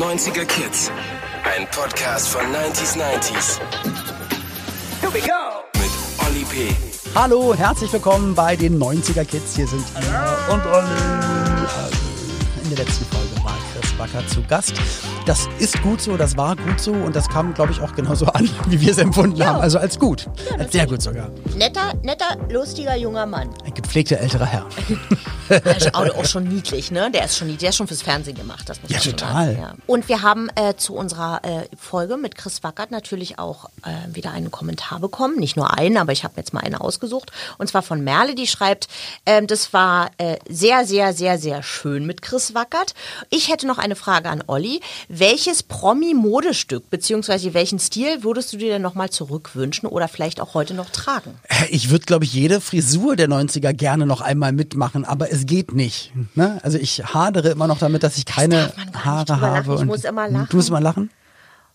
90er Kids. Ein Podcast von 90s 90s. Here we go. Mit Olli P. Hallo, herzlich willkommen bei den 90er Kids. Hier sind Ina und Olli. In der letzten Folge war Chris Backer zu Gast. Das ist gut so, das war gut so und das kam, glaube ich, auch genauso an, wie wir es empfunden Ja. haben. Also als gut. als sehr gut sogar. Netter, netter, lustiger junger Mann. Ein gepflegter älterer Herr. Der ist auch, schon niedlich, ne? Der ist schon niedlich. Der ist schon fürs Fernsehen gemacht. Das muss Ja, total. Ja. Und wir haben äh, zu unserer äh, Folge mit Chris Wackert natürlich auch äh, wieder einen Kommentar bekommen. Nicht nur einen, aber ich habe jetzt mal einen ausgesucht. Und zwar von Merle, die schreibt, ähm, das war äh, sehr, sehr, sehr, sehr schön mit Chris Wackert. Ich hätte noch eine Frage an Olli. Welches Promi-Modestück beziehungsweise welchen Stil würdest du dir denn nochmal zurückwünschen oder vielleicht auch heute noch tragen? Ich würde, glaube ich, jede Frisur der 90er gerne noch einmal mitmachen, aber es geht nicht. Ne? Also ich hadere immer noch damit, dass ich keine nicht Haare habe. Ich und- muss immer lachen. Du musst immer lachen?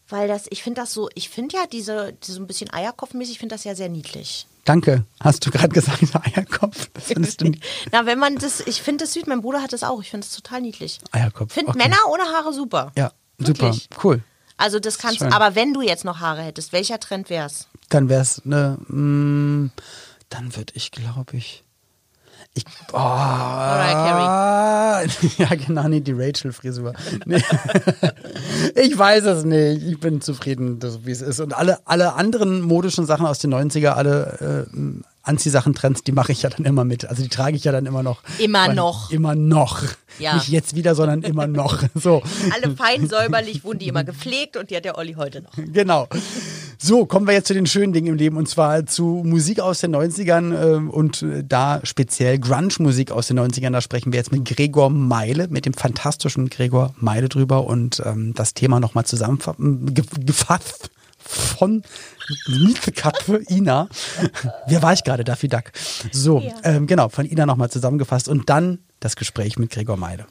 Weil das, ich finde das so, ich finde ja diese, so ein bisschen Eierkopfmäßig, ich finde das ja sehr niedlich. Danke. Hast du gerade gesagt, Eierkopf? Das findest du Na, wenn man das, ich finde das süß, mein Bruder hat das auch, ich finde das total niedlich. Eierkopf. Finde okay. Männer ohne Haare super. Ja, Wirklich. super. Cool. Also das kannst Schön. aber wenn du jetzt noch Haare hättest, welcher Trend wär's? Dann wäre es eine. mm, Dann würde ich, glaube ich. Ich, oh, Mariah Ja, genau, nee, die Rachel-Frisur. Nee. ich weiß es nicht. Ich bin zufrieden, wie es ist. Und alle, alle anderen modischen Sachen aus den 90er, alle äh, Anziehsachen-Trends, die mache ich ja dann immer mit. Also die trage ich ja dann immer noch. Immer Weil- noch. Immer noch. Ja. Nicht jetzt wieder, sondern immer noch. So. Alle fein säuberlich wurden die immer gepflegt und die hat der Olli heute noch. Genau. So, kommen wir jetzt zu den schönen Dingen im Leben und zwar zu Musik aus den 90ern ähm, und äh, da speziell Grunge-Musik aus den 90ern. Da sprechen wir jetzt mit Gregor Meile, mit dem fantastischen Gregor Meile drüber und ähm, das Thema nochmal zusammengefasst von Mietkatze Ina. Wer war ich gerade? Daffy Duck. So, ähm, genau, von Ina nochmal zusammengefasst und dann das Gespräch mit Gregor Meile.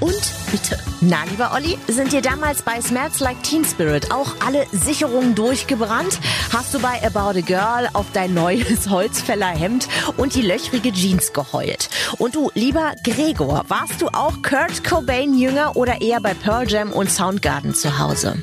Und bitte. Na, lieber Olli, sind dir damals bei Smells Like Teen Spirit auch alle Sicherungen durchgebrannt? Hast du bei About a Girl auf dein neues Holzfällerhemd und die löchrige Jeans geheult? Und du, lieber Gregor, warst du auch Kurt Cobain Jünger oder eher bei Pearl Jam und Soundgarden zu Hause?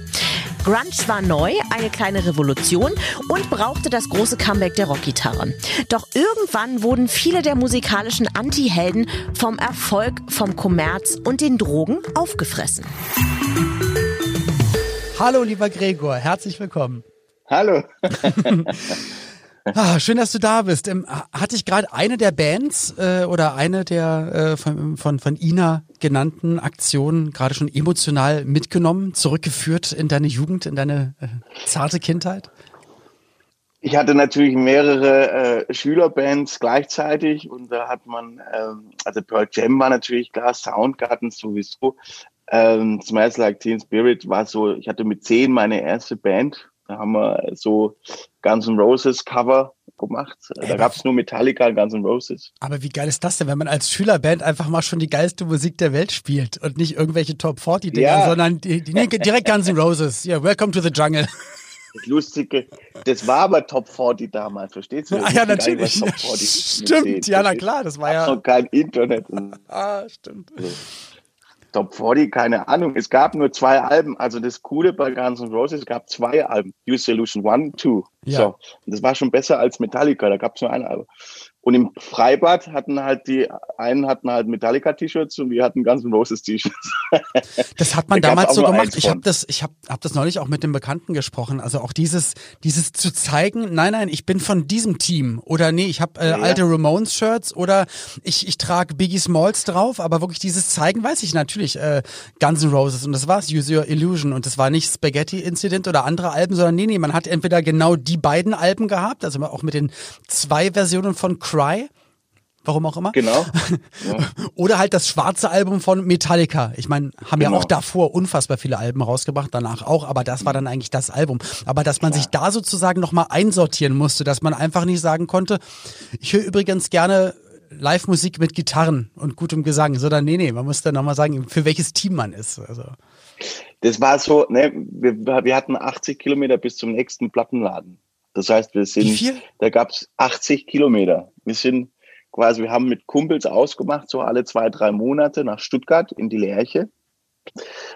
Grunge war neu, eine kleine Revolution und brauchte das große Comeback der Rockgitarre. Doch irgendwann wurden viele der musikalischen Anti-Helden vom Erfolg, vom Kommerz und den Drogen aufgefressen. Hallo, lieber Gregor, herzlich willkommen. Hallo. Ah, schön, dass du da bist. Ähm, hatte ich gerade eine der Bands äh, oder eine der äh, von, von, von Ina genannten Aktionen gerade schon emotional mitgenommen, zurückgeführt in deine Jugend, in deine äh, zarte Kindheit? Ich hatte natürlich mehrere äh, Schülerbands gleichzeitig und da hat man, ähm, also Pearl Jam war natürlich klar, Soundgarden sowieso. Ähm, Smells Like Teen Spirit war so, ich hatte mit zehn meine erste Band. Da haben wir so Guns N' Roses Cover gemacht. Da gab es nur Metallica und Guns N' Roses. Aber wie geil ist das denn, wenn man als Schülerband einfach mal schon die geilste Musik der Welt spielt und nicht irgendwelche Top 40 Dinger, Ja. sondern die, die, nee, direkt Guns N' Roses. Ja, welcome to the jungle. Das Lustige, das war aber Top 40 damals, verstehst du? Ah, ja, natürlich. nicht, was Top 40 ist. Stimmt, ja, na klar, das war ja. noch kein Internet. Ah, stimmt. Top 40, keine Ahnung. Es gab nur zwei Alben. Also das Coole bei Guns N' Roses, es gab zwei Alben. Use Solution 1, 2. Ja. So. Und das war schon besser als Metallica. Da gab es nur ein Album. Und im Freibad hatten halt die einen hatten halt Metallica-T-Shirts und wir hatten Guns N' Roses-T-Shirts. Das hat man Da damals so gemacht. Ich habe das, ich habe hab das neulich auch mit dem Bekannten gesprochen. Also auch dieses, dieses zu zeigen, nein, nein, ich bin von diesem Team oder nee, ich habe äh, Ja. alte Ramones-Shirts oder ich, ich trage Biggie Smalls drauf, aber wirklich dieses zeigen, weiß ich natürlich, äh, Guns N' Roses und das war's, Use Your Illusion und das war nicht Spaghetti Incident oder andere Alben, sondern nee, nee, man hat entweder genau die beiden Alben gehabt, also auch mit den zwei Versionen von Cry. Warum auch immer. genau. Ja. Oder halt das schwarze Album von Metallica. Ich meine, haben ja Genau. auch davor unfassbar viele Alben rausgebracht, danach auch, aber das war dann eigentlich das Album. Aber dass man sich da sozusagen nochmal einsortieren musste, dass man einfach nicht sagen konnte, ich höre übrigens gerne Live-Musik mit Gitarren und gutem Gesang, sondern nee, nee, man musste nochmal sagen, für welches Team man ist. Also, Das war so, ne, wir, wir hatten 80 Kilometer bis zum nächsten Plattenladen. Das heißt, wir sind, Wie viel? da gab's 80 Kilometer. Wir sind quasi, wir haben mit Kumpels ausgemacht, so alle zwei, drei Monate nach Stuttgart in die Lerche.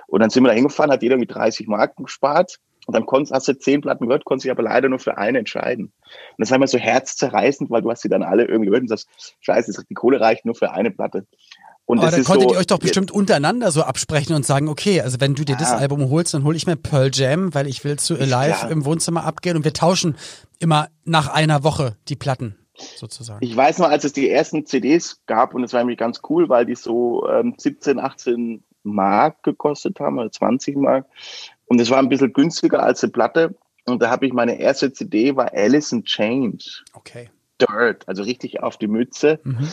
Und dann sind wir da hingefahren, hat jeder mit 30 Marken gespart. Und dann konntest, hast du zehn Platten gehört, konntest dich aber leider nur für eine entscheiden. Und das war immer so herzzerreißend, weil du hast sie dann alle irgendwie gehört und sagst, scheiße, die Kohle reicht nur für eine Platte. Und Aber da konntet so, ihr euch doch bestimmt untereinander so absprechen und sagen, okay, also wenn du dir ja. das Album holst, dann hole ich mir Pearl Jam, weil ich will zu Alive ja. im Wohnzimmer abgehen und wir tauschen immer nach einer Woche die Platten sozusagen. Ich weiß noch, als es die ersten CDs gab und es war nämlich ganz cool, weil die so ähm, 17, 18 Mark gekostet haben oder 20 Mark. Und es war ein bisschen günstiger als eine Platte. Und da habe ich meine erste CD, war Alice in Chains. Okay. Dirt, also richtig auf die Mütze. Mhm.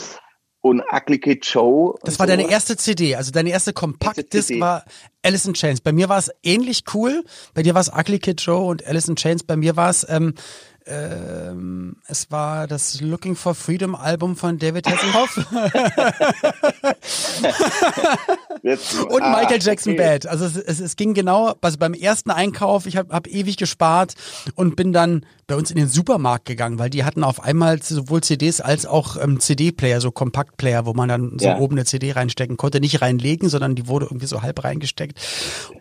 Und Ugly Kid Show. Das war deine erste CD, also deine erste Kompaktdisc war Alice in Chains. Bei mir war es ähnlich cool. Bei dir war es Ugly Kid Show und Alice in Chains. Bei mir war es ähm, ähm, es war das Looking for Freedom Album von David Hasselhoff. und ah, Michael Jackson okay. Bad. Also es, es, es, ging genau, also beim ersten Einkauf, ich habe hab ewig gespart und bin dann bei uns in den Supermarkt gegangen, weil die hatten auf einmal sowohl CDs als auch ähm, CD-Player, so Kompaktplayer, wo man dann so ja. oben eine CD reinstecken konnte, nicht reinlegen, sondern die wurde irgendwie so halb reingesteckt.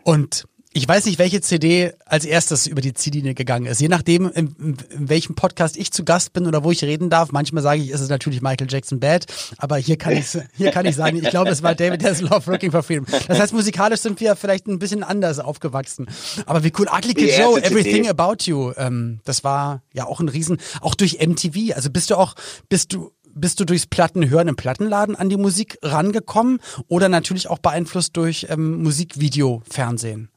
Und ich weiß nicht, welche CD als erstes über die Ziellinie gegangen ist. Je nachdem, in, in, welchem Podcast ich zu Gast bin oder wo ich reden darf. Manchmal sage ich, ist es natürlich Michael Jackson Bad, aber hier kann ich hier kann ich sagen, ich glaube, es war David Hasselhoff Looking for Freedom. Das heißt, musikalisch sind wir vielleicht ein bisschen anders aufgewachsen. Aber wie cool, Ugly Kid Joe, Everything About You, ähm, das war ja auch ein Riesen, auch durch MTV. Also bist du auch, bist du bist du durchs Plattenhören im Plattenladen an die Musik rangekommen oder natürlich auch beeinflusst durch ähm, Musikvideo, Fernsehen?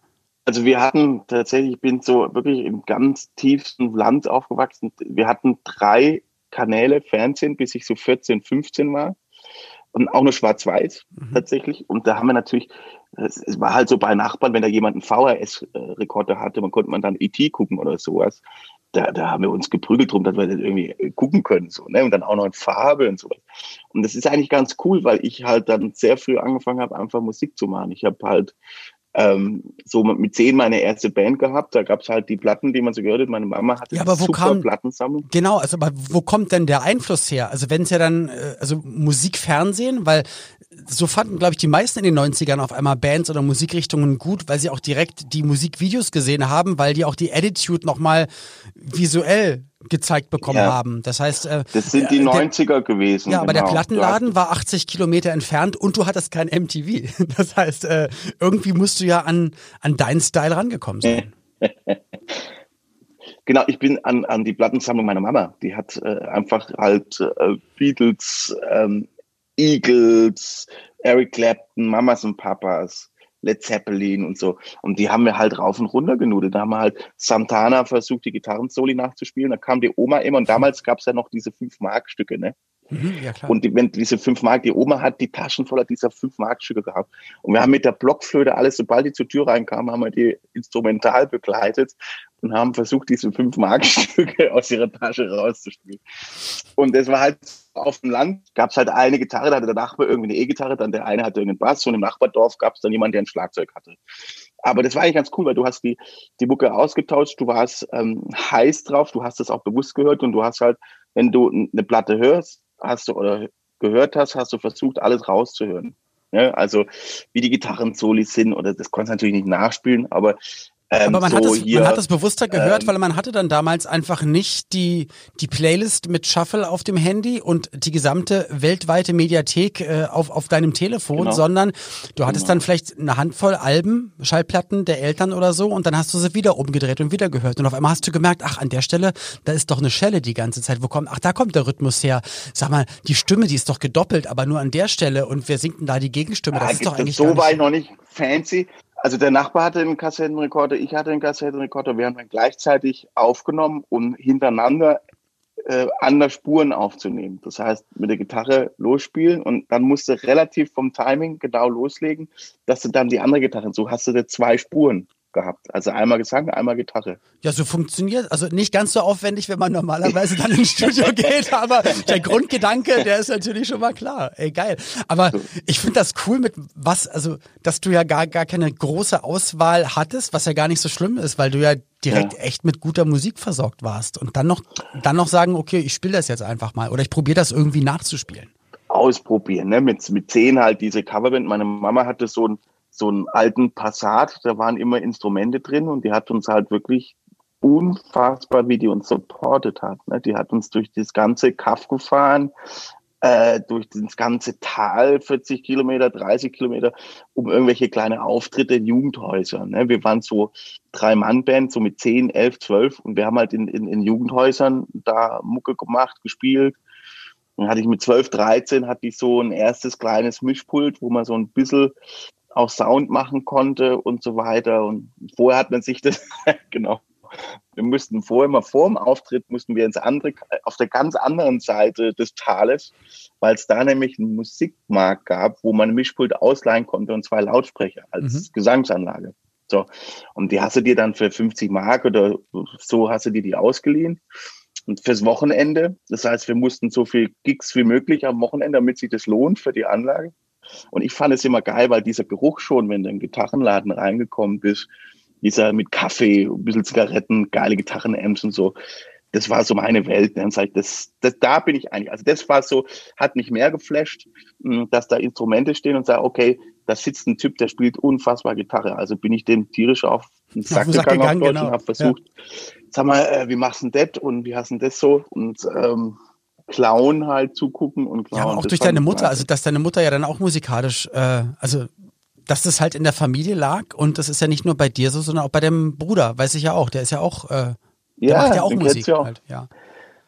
Also wir hatten tatsächlich, ich bin so wirklich im ganz tiefsten Land aufgewachsen. Wir hatten drei Kanäle Fernsehen, bis ich so 14, 15 war. Und auch nur schwarz-weiß mhm. tatsächlich. Und da haben wir natürlich, es war halt so bei Nachbarn, wenn da jemand einen VHS-Rekorder hatte, man konnte man dann E.T. gucken oder sowas. Da, da haben wir uns geprügelt drum, dass wir das irgendwie gucken können. So, ne? Und dann auch noch in Farbe und sowas. Und das ist eigentlich ganz cool, weil ich halt dann sehr früh angefangen habe, einfach Musik zu machen. Ich habe halt ähm, so mit zehn meine erste Band gehabt. Da gab es halt die Platten, die man so gehört hat. Meine Mama hatte ja, aber wo super kam, Plattensammlung. Genau, also aber wo kommt denn der Einfluss her? Also wenn es ja dann, äh, also Musik, Fernsehen, weil so fanden, glaube ich, die meisten in den 90ern auf einmal Bands oder Musikrichtungen gut, weil sie auch direkt die Musikvideos gesehen haben, weil die auch die Attitude nochmal visuell gezeigt bekommen ja. haben. Das heißt, äh, das sind die 90er der, gewesen. Ja, aber genau. der Plattenladen war 80 Kilometer entfernt und du hattest kein MTV. Das heißt, äh, irgendwie musst du ja an, an deinen Style rangekommen sein. genau, ich bin an, an die Plattensammlung meiner Mama. Die hat äh, einfach halt äh, Beatles, ähm, Eagles, Eric Clapton, Mamas und Papas, Led Zeppelin und so. Und die haben wir halt rauf und runter genudelt. Da haben wir halt Santana versucht, die Gitarrensoli nachzuspielen. Da kam die Oma immer und damals gab es ja noch diese fünf Mark-Stücke, ne? Mhm, ja. Und die, wenn diese fünf Mark, die Oma hat die Taschen voller dieser fünf Mark-Stücke gehabt. Und wir haben mit der Blockflöte alles, sobald die zur Tür reinkam, haben wir die instrumental begleitet und haben versucht, diese fünf Markstücke aus ihrer Tasche rauszuspielen. Und das war halt auf dem Land, gab es halt eine Gitarre, da hatte der Nachbar irgendwie eine E-Gitarre, dann der eine hatte irgendeinen Bass und im Nachbardorf gab es dann jemanden, der ein Schlagzeug hatte. Aber das war eigentlich ganz cool, weil du hast die, die Mucke ausgetauscht, du warst ähm, heiß drauf, du hast das auch bewusst gehört und du hast halt, wenn du eine Platte hörst, hast du oder gehört hast, hast du versucht, alles rauszuhören. Ja, also wie die Gitarren-Solis sind, oder das konntest du natürlich nicht nachspielen, aber ähm, aber man, so hat es, hier, man hat es bewusster gehört, ähm, weil man hatte dann damals einfach nicht die, die Playlist mit Shuffle auf dem Handy und die gesamte weltweite Mediathek äh, auf, auf deinem Telefon, genau. sondern du hattest genau. dann vielleicht eine Handvoll Alben, Schallplatten der Eltern oder so und dann hast du sie wieder umgedreht und wieder gehört. Und auf einmal hast du gemerkt, ach, an der Stelle, da ist doch eine Schelle die ganze Zeit. Wo kommt, ach, da kommt der Rhythmus her. Sag mal, die Stimme, die ist doch gedoppelt, aber nur an der Stelle und wir sinken da die Gegenstimme. Das ja, ist doch eigentlich. So war ich noch nicht fancy. Also der Nachbar hatte einen Kassettenrekorder, ich hatte einen Kassettenrekorder. Wir haben dann gleichzeitig aufgenommen, um hintereinander äh, andere Spuren aufzunehmen. Das heißt, mit der Gitarre losspielen und dann musst du relativ vom Timing genau loslegen, dass du dann die andere Gitarre, so hast du da zwei Spuren gehabt. Also einmal Gesang, einmal Gitarre. Ja, so funktioniert. Also nicht ganz so aufwendig, wenn man normalerweise dann ins Studio geht, aber der Grundgedanke, der ist natürlich schon mal klar. Ey, geil. Aber ich finde das cool mit was, also, dass du ja gar, gar keine große Auswahl hattest, was ja gar nicht so schlimm ist, weil du ja direkt ja. echt mit guter Musik versorgt warst und dann noch, dann noch sagen, okay, ich spiele das jetzt einfach mal oder ich probiere das irgendwie nachzuspielen. Ausprobieren, ne? Mit, mit zehn halt diese Coverband. Meine Mama hatte so ein so einen alten Passat, da waren immer Instrumente drin und die hat uns halt wirklich unfassbar, wie die uns supportet hat. Ne? Die hat uns durch das ganze Kaff gefahren, äh, durch das ganze Tal, 40 Kilometer, 30 Kilometer, um irgendwelche kleine Auftritte in Jugendhäusern. Ne? Wir waren so Drei-Mann-Band, so mit 10, 11, 12 und wir haben halt in, in, in Jugendhäusern da Mucke gemacht, gespielt. Dann hatte ich mit 12, 13 hatte ich so ein erstes kleines Mischpult, wo man so ein bisschen auch Sound machen konnte und so weiter. Und vorher hat man sich das, genau, wir mussten vorher mal vor dem Auftritt mussten wir ins andere, auf der ganz anderen Seite des Tales, weil es da nämlich einen Musikmarkt gab, wo man ein Mischpult ausleihen konnte und zwei Lautsprecher als mhm. Gesangsanlage. So. Und die hast du dir dann für 50 Mark oder so hast du dir die ausgeliehen. Und fürs Wochenende, das heißt, wir mussten so viel Gigs wie möglich am Wochenende, damit sich das lohnt für die Anlage. Und ich fand es immer geil, weil dieser Geruch schon, wenn du in den Gitarrenladen reingekommen bist, dieser mit Kaffee, ein bisschen Zigaretten, geile Gitarrenamps und so. Das war so meine Welt. Ne? Und das, das, da bin ich eigentlich. Also das war so, hat mich mehr geflasht, hm, dass da Instrumente stehen und sage, okay, da sitzt ein Typ, der spielt unfassbar Gitarre. Also bin ich dem tierisch auf den Sack, Sack gegangen, gegangen auf Deutsch genau. und habe versucht, ja. sag mal, äh, wie machst du denn das und wie hast du das so? Und ähm, klauen halt zugucken und klauen. Ja, aber auch durch deine Mutter, also dass deine Mutter ja dann auch musikalisch, äh, also dass das halt in der Familie lag und das ist ja nicht nur bei dir so, sondern auch bei dem Bruder, weiß ich ja auch, der ist ja auch, äh, der ja, macht ja auch Musik ja auch. Halt, ja.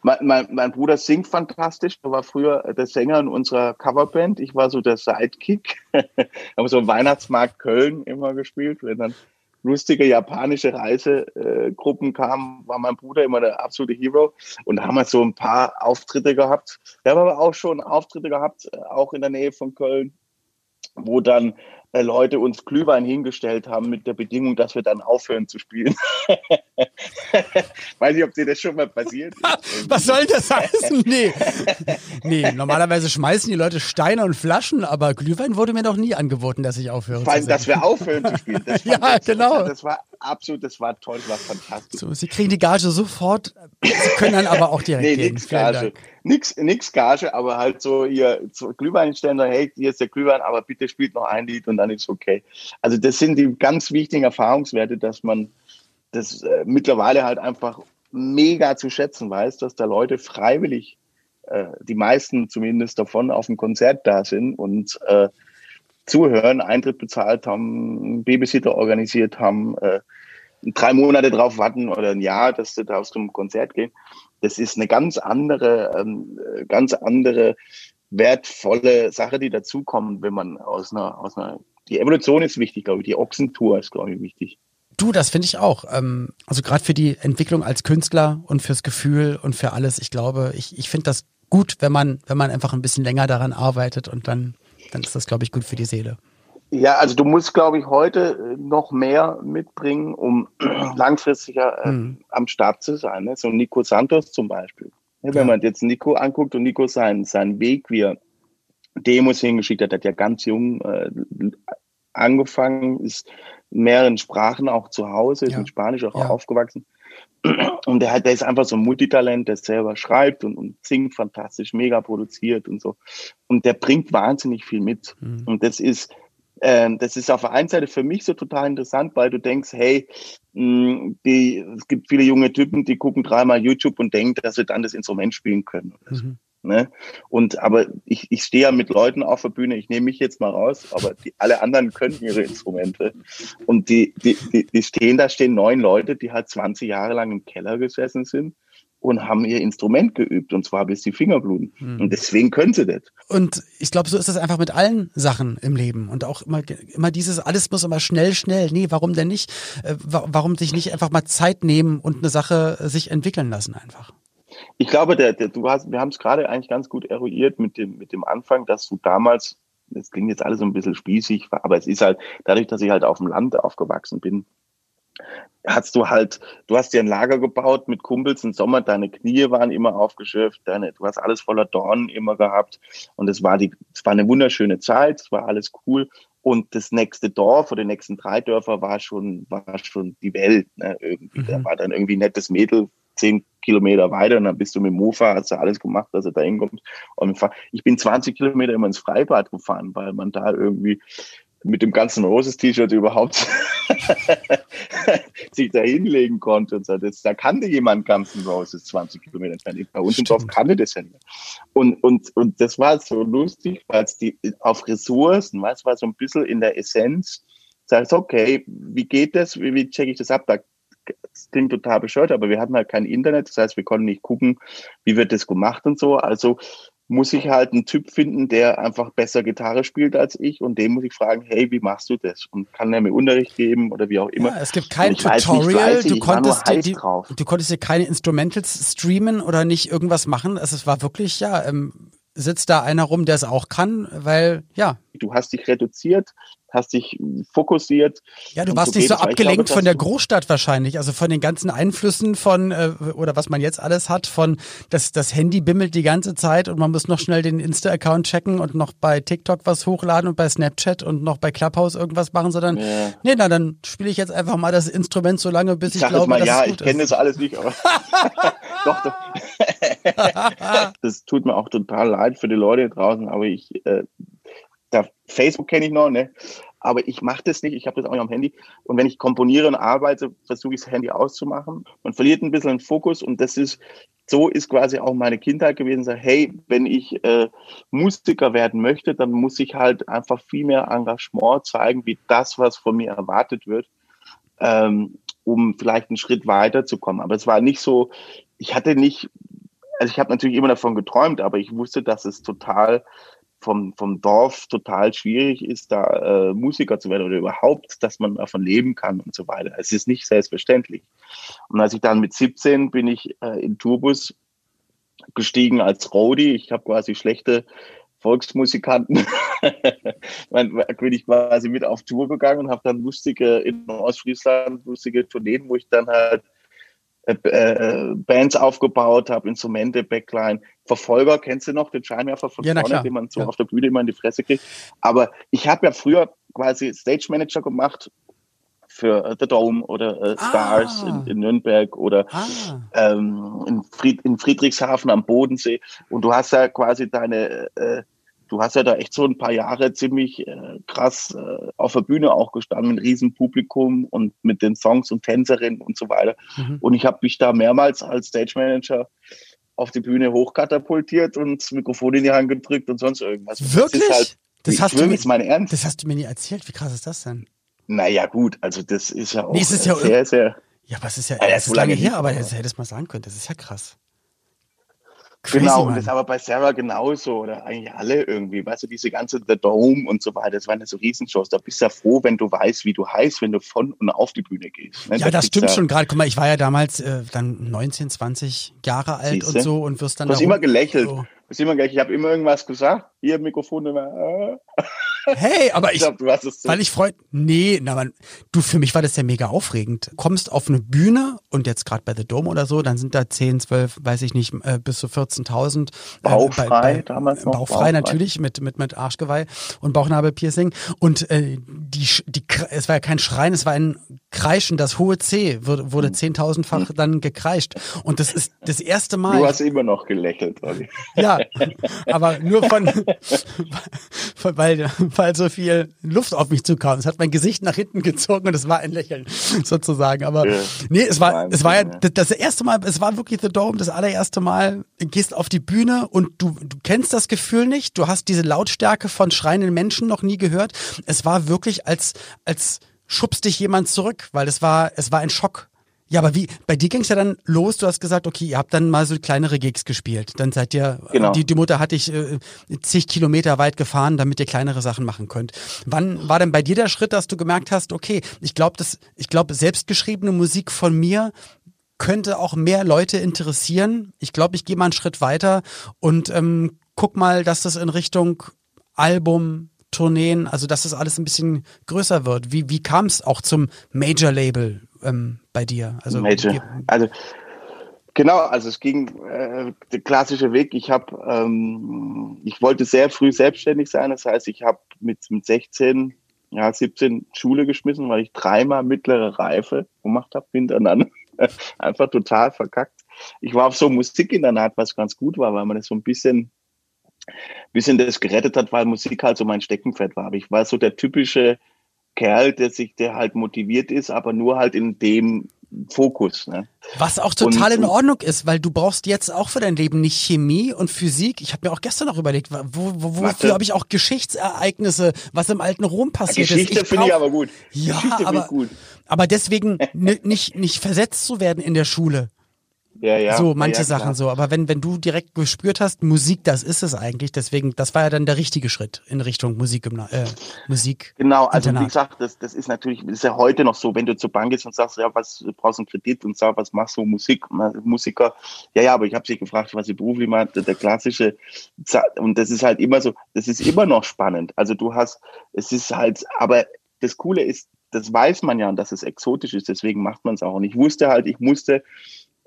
Mein, mein, mein, Bruder singt fantastisch. Er war früher der Sänger in unserer Coverband. Ich war so der Sidekick. haben so im Weihnachtsmarkt Köln immer gespielt. Wenn dann lustige japanische Reisegruppen kamen, war mein Bruder immer der absolute Hero. Und da haben wir so ein paar Auftritte gehabt. Wir haben aber auch schon Auftritte gehabt, äh, auch in der Nähe von Köln, wo dann Leute uns Glühwein hingestellt haben mit der Bedingung, dass wir dann aufhören zu spielen. Weiß nicht, ob dir das schon mal passiert ist. Was soll das heißen? Nee. nee, normalerweise schmeißen die Leute Steine und Flaschen, aber Glühwein wurde mir noch nie angeboten, dass ich aufhöre Vor allem, dass wir aufhören zu spielen. ja, genau. Das war absolut, das war toll, das war fantastisch. So, sie kriegen die Gage sofort, sie können dann aber auch direkt nee, gehen. Nix Gage. Nix, nix Gage, aber halt so so Glühwein stellen, hey, hier ist der Glühwein, aber bitte spielt noch ein Lied und dann ist okay. Also das sind die ganz wichtigen Erfahrungswerte, dass man das äh, mittlerweile halt einfach mega zu schätzen weiß, dass da Leute freiwillig, äh, die meisten zumindest davon, auf dem Konzert da sind und äh, zuhören, Eintritt bezahlt haben, Babysitter organisiert haben, äh, drei Monate drauf warten oder ein Jahr, dass sie da dem Konzert gehen. Das ist eine ganz andere, ähm, ganz andere wertvolle Sache, die dazukommt, wenn man aus einer, aus einer, die Evolution ist wichtig, glaube ich, die Ochsentour ist, glaube ich, wichtig. Du, das finde ich auch. Ähm, also gerade für die Entwicklung als Künstler und fürs Gefühl und für alles. Ich glaube, ich, ich finde das gut, wenn man, wenn man einfach ein bisschen länger daran arbeitet und dann, dann ist das, glaube ich, gut für die Seele. Ja, also du musst, glaube ich, heute noch mehr mitbringen, um langfristiger äh, mhm. am Start zu sein. Ne? So Nico Santos zum Beispiel. Ja, wenn man jetzt Nico anguckt und Nico seinen, seinen Weg, wie er Demos hingeschickt hat, hat ja ganz jung äh, angefangen, ist in mehreren Sprachen auch zu Hause, ist ja. in Spanisch auch ja. aufgewachsen. Und der, hat, der ist einfach so ein Multitalent, der selber schreibt und, und singt fantastisch, mega produziert und so. Und der bringt wahnsinnig viel mit. Mhm. Und das ist, das ist auf der einen Seite für mich so total interessant, weil du denkst, hey, die, es gibt viele junge Typen, die gucken dreimal YouTube und denken, dass sie dann das Instrument spielen können. Mhm. Ne? Und aber ich, ich stehe ja mit Leuten auf der Bühne, ich nehme mich jetzt mal raus, aber die, alle anderen können ihre Instrumente. Und die, die, die, die stehen, da stehen neun Leute, die halt 20 Jahre lang im Keller gesessen sind und haben ihr Instrument geübt und zwar bis die Finger bluten. Mhm. Und deswegen können sie das. Und ich glaube, so ist das einfach mit allen Sachen im Leben und auch immer, immer dieses, alles muss immer schnell, schnell. Nee, warum denn nicht? Äh, warum sich nicht einfach mal Zeit nehmen und eine Sache sich entwickeln lassen einfach? Ich glaube, der, der, du hast, wir haben es gerade eigentlich ganz gut eruiert mit dem, mit dem Anfang, dass du damals, das klingt jetzt alles so ein bisschen spießig, aber es ist halt, dadurch, dass ich halt auf dem Land aufgewachsen bin, hast du halt, du hast dir ein Lager gebaut mit Kumpels im Sommer, deine Knie waren immer aufgeschürft, deine, du hast alles voller Dornen immer gehabt und es war die, es war eine wunderschöne Zeit, es war alles cool und das nächste Dorf oder die nächsten drei Dörfer war schon, war schon die Welt, ne, irgendwie. Mhm. Da war dann irgendwie ein nettes Mädel, zehn Kilometer weiter und dann bist du mit dem Mofa, hast du alles gemacht, dass du da hinkommst. Und ich bin 20 Kilometer immer ins Freibad gefahren, weil man da irgendwie mit dem ganzen Roses-T-Shirt überhaupt sich da hinlegen konnte. Und so. das, da kannte jemand ganzen Roses 20 Kilometer entfernt. Bei uns Stimmt. im Dorf kannte das ja nicht. Und, und, und das war so lustig, weil es die auf Ressourcen, was war so ein bisschen in der Essenz, sagst, okay, wie geht das? Wie, wie checke ich das ab? Da das klingt total bescheuert, aber wir hatten halt kein Internet, das heißt, wir konnten nicht gucken, wie wird das gemacht und so. Also muss ich halt einen Typ finden, der einfach besser Gitarre spielt als ich und dem muss ich fragen, hey, wie machst du das? Und kann er mir Unterricht geben oder wie auch immer. Ja, es gibt kein Tutorial, du, konntest dir, die, du konntest dir keine Instrumentals streamen oder nicht irgendwas machen. Also es war wirklich, ja, ähm, sitzt da einer rum, der es auch kann, weil, ja. Du hast dich reduziert, hast dich fokussiert. Ja, du warst so nicht so abgelenkt glaube, von der Großstadt wahrscheinlich, also von den ganzen Einflüssen von, äh, oder was man jetzt alles hat, von, das, das Handy bimmelt die ganze Zeit und man muss noch schnell den Insta-Account checken und noch bei TikTok was hochladen und bei Snapchat und noch bei Clubhouse irgendwas machen, sondern, ja. nee, na, dann spiele ich jetzt einfach mal das Instrument so lange, bis ich, ich glaube, mal, dass ja, es gut ich kenne das alles nicht, aber doch, doch. das tut mir auch total leid für die Leute draußen, aber ich, äh, Facebook kenne ich noch, ne? Aber ich mache das nicht, ich habe das auch nicht am Handy. Und wenn ich komponiere und arbeite, versuche ich das Handy auszumachen. Man verliert ein bisschen den Fokus und das ist, so ist quasi auch meine Kindheit gewesen. So, hey, wenn ich äh, Musiker werden möchte, dann muss ich halt einfach viel mehr Engagement zeigen, wie das, was von mir erwartet wird, ähm, um vielleicht einen Schritt weiterzukommen. Aber es war nicht so, ich hatte nicht, also ich habe natürlich immer davon geträumt, aber ich wusste, dass es total vom, vom Dorf total schwierig ist, da äh, Musiker zu werden oder überhaupt, dass man davon leben kann und so weiter. Es ist nicht selbstverständlich. Und als ich dann mit 17 bin ich äh, in Tourbus gestiegen als Roadie. Ich habe quasi schlechte Volksmusikanten bin ich quasi mit auf Tour gegangen und habe dann lustige in Ostfriesland lustige Tourneen, wo ich dann halt äh, äh, Bands aufgebaut habe, Instrumente, Backline. Verfolger, kennst du noch den Scheinwerfer von ja, vorne, den man so ja. auf der Bühne immer in die Fresse kriegt? Aber ich habe ja früher quasi Stage Manager gemacht für äh, The Dome oder äh, Stars ah. in, in, Nürnberg oder ah. ähm, in, Fried, in Friedrichshafen am Bodensee. Und du hast ja quasi deine äh, du hast ja da echt so ein paar Jahre ziemlich äh, krass äh, auf der Bühne auch gestanden, mit riesen Publikum und mit den Songs und Tänzerinnen und so weiter. Mhm. Und ich habe mich da mehrmals als Stage Manager auf die Bühne hochkatapultiert und das Mikrofon in die Hand gedrückt und sonst irgendwas. Wirklich? Das, halt, das hast du mir, meine Ernst. Das hast du mir nie erzählt. Wie krass ist das denn? Naja, gut, also das ist ja auch nee, ist ja sehr, sehr. Ja, aber es ist ja, ja es ist lange her, aber das hättest mal sagen können. Das ist ja krass. Crazy, genau, und das ist aber bei Sarah genauso oder eigentlich alle irgendwie. Weißt du, diese ganze The Dome und so weiter, das waren ja so Riesenshows. Da bist du ja froh, wenn du weißt, wie du heißt, wenn du von und auf die Bühne gehst. Ne? Ja, das stimmt ja schon gerade. Guck mal, ich war ja damals äh, dann 19, 20 Jahre alt Siehste? und so und wirst dann. Du hast immer gelächelt. So. Du hast immer gleich, ich habe immer irgendwas gesagt. Hier Mikrofon immer. Äh. Hey, aber ich, ich glaub, du hast es so. weil ich freut, nee, na man, du für mich war das ja mega aufregend. Kommst auf eine Bühne und jetzt gerade bei The Dome oder so, dann sind da 10, 12, weiß ich nicht, äh, bis zu 14.000 Bauchfrei äh, bei, bei, damals noch bauchfrei, bauchfrei natürlich mit mit mit Arschgeweih und Bauchnabelpiercing und äh, die die es war ja kein Schreien, es war ein Kreischen, das hohe C wurde, wurde hm. zehntausendfach dann gekreischt und das ist das erste Mal. Du hast immer noch gelächelt, Olli. Ja, aber nur von, von weil weil so viel Luft auf mich zukam. Es hat mein Gesicht nach hinten gezogen und es war ein Lächeln sozusagen. Aber ja. nee, es war, es war ja das erste Mal, es war wirklich The Dome, das allererste Mal, gehst auf die Bühne und du, du kennst das Gefühl nicht. Du hast diese Lautstärke von schreienden Menschen noch nie gehört. Es war wirklich als, als schubst dich jemand zurück, weil es war, es war ein Schock ja, aber wie, bei dir ging es ja dann los, du hast gesagt, okay, ihr habt dann mal so kleinere Gigs gespielt. Dann seid ihr, genau. die, die Mutter hat dich äh, zig Kilometer weit gefahren, damit ihr kleinere Sachen machen könnt. Wann war denn bei dir der Schritt, dass du gemerkt hast, okay, ich glaube, das, ich glaube, selbstgeschriebene Musik von mir könnte auch mehr Leute interessieren. Ich glaube, ich gehe mal einen Schritt weiter und ähm, guck mal, dass das in Richtung Album, Tourneen, also dass das alles ein bisschen größer wird. Wie, wie kam es auch zum Major-Label? Ähm, bei dir? Also, Major. also genau, also es ging äh, der klassische Weg. Ich habe, ähm, ich wollte sehr früh selbstständig sein. Das heißt, ich habe mit, mit 16, ja 17 Schule geschmissen, weil ich dreimal mittlere Reife gemacht habe hintereinander. Einfach total verkackt. Ich war auf so Musikinternat, was ganz gut war, weil man das so ein bisschen bisschen das gerettet hat, weil Musik halt so mein Steckenpferd war. Aber ich war so der typische Kerl, der sich, der halt motiviert ist, aber nur halt in dem Fokus. Ne? Was auch total und, in Ordnung ist, weil du brauchst jetzt auch für dein Leben nicht Chemie und Physik. Ich habe mir auch gestern noch überlegt, wo, wo, wofür habe ich auch Geschichtsereignisse, was im alten Rom passiert Geschichte ist. Geschichte finde ich aber gut. Ja, aber, gut. aber deswegen nicht, nicht versetzt zu werden in der Schule. Ja, ja. So, manche ja, Sachen so. Aber wenn, wenn du direkt gespürt hast, Musik, das ist es eigentlich. Deswegen, das war ja dann der richtige Schritt in Richtung Musik, äh, Musik. Genau, also Internat. wie gesagt, das, das ist natürlich, das ist ja heute noch so, wenn du zur Bank gehst und sagst, ja, was du brauchst einen Kredit und sagst, was machst du Musik, Musiker. Ja, ja, aber ich habe sie gefragt, was sie beruflich macht, der klassische. Und das ist halt immer so, das ist immer noch spannend. Also du hast, es ist halt, aber das Coole ist, das weiß man ja, dass es exotisch ist, deswegen macht man es auch. Und ich wusste halt, ich musste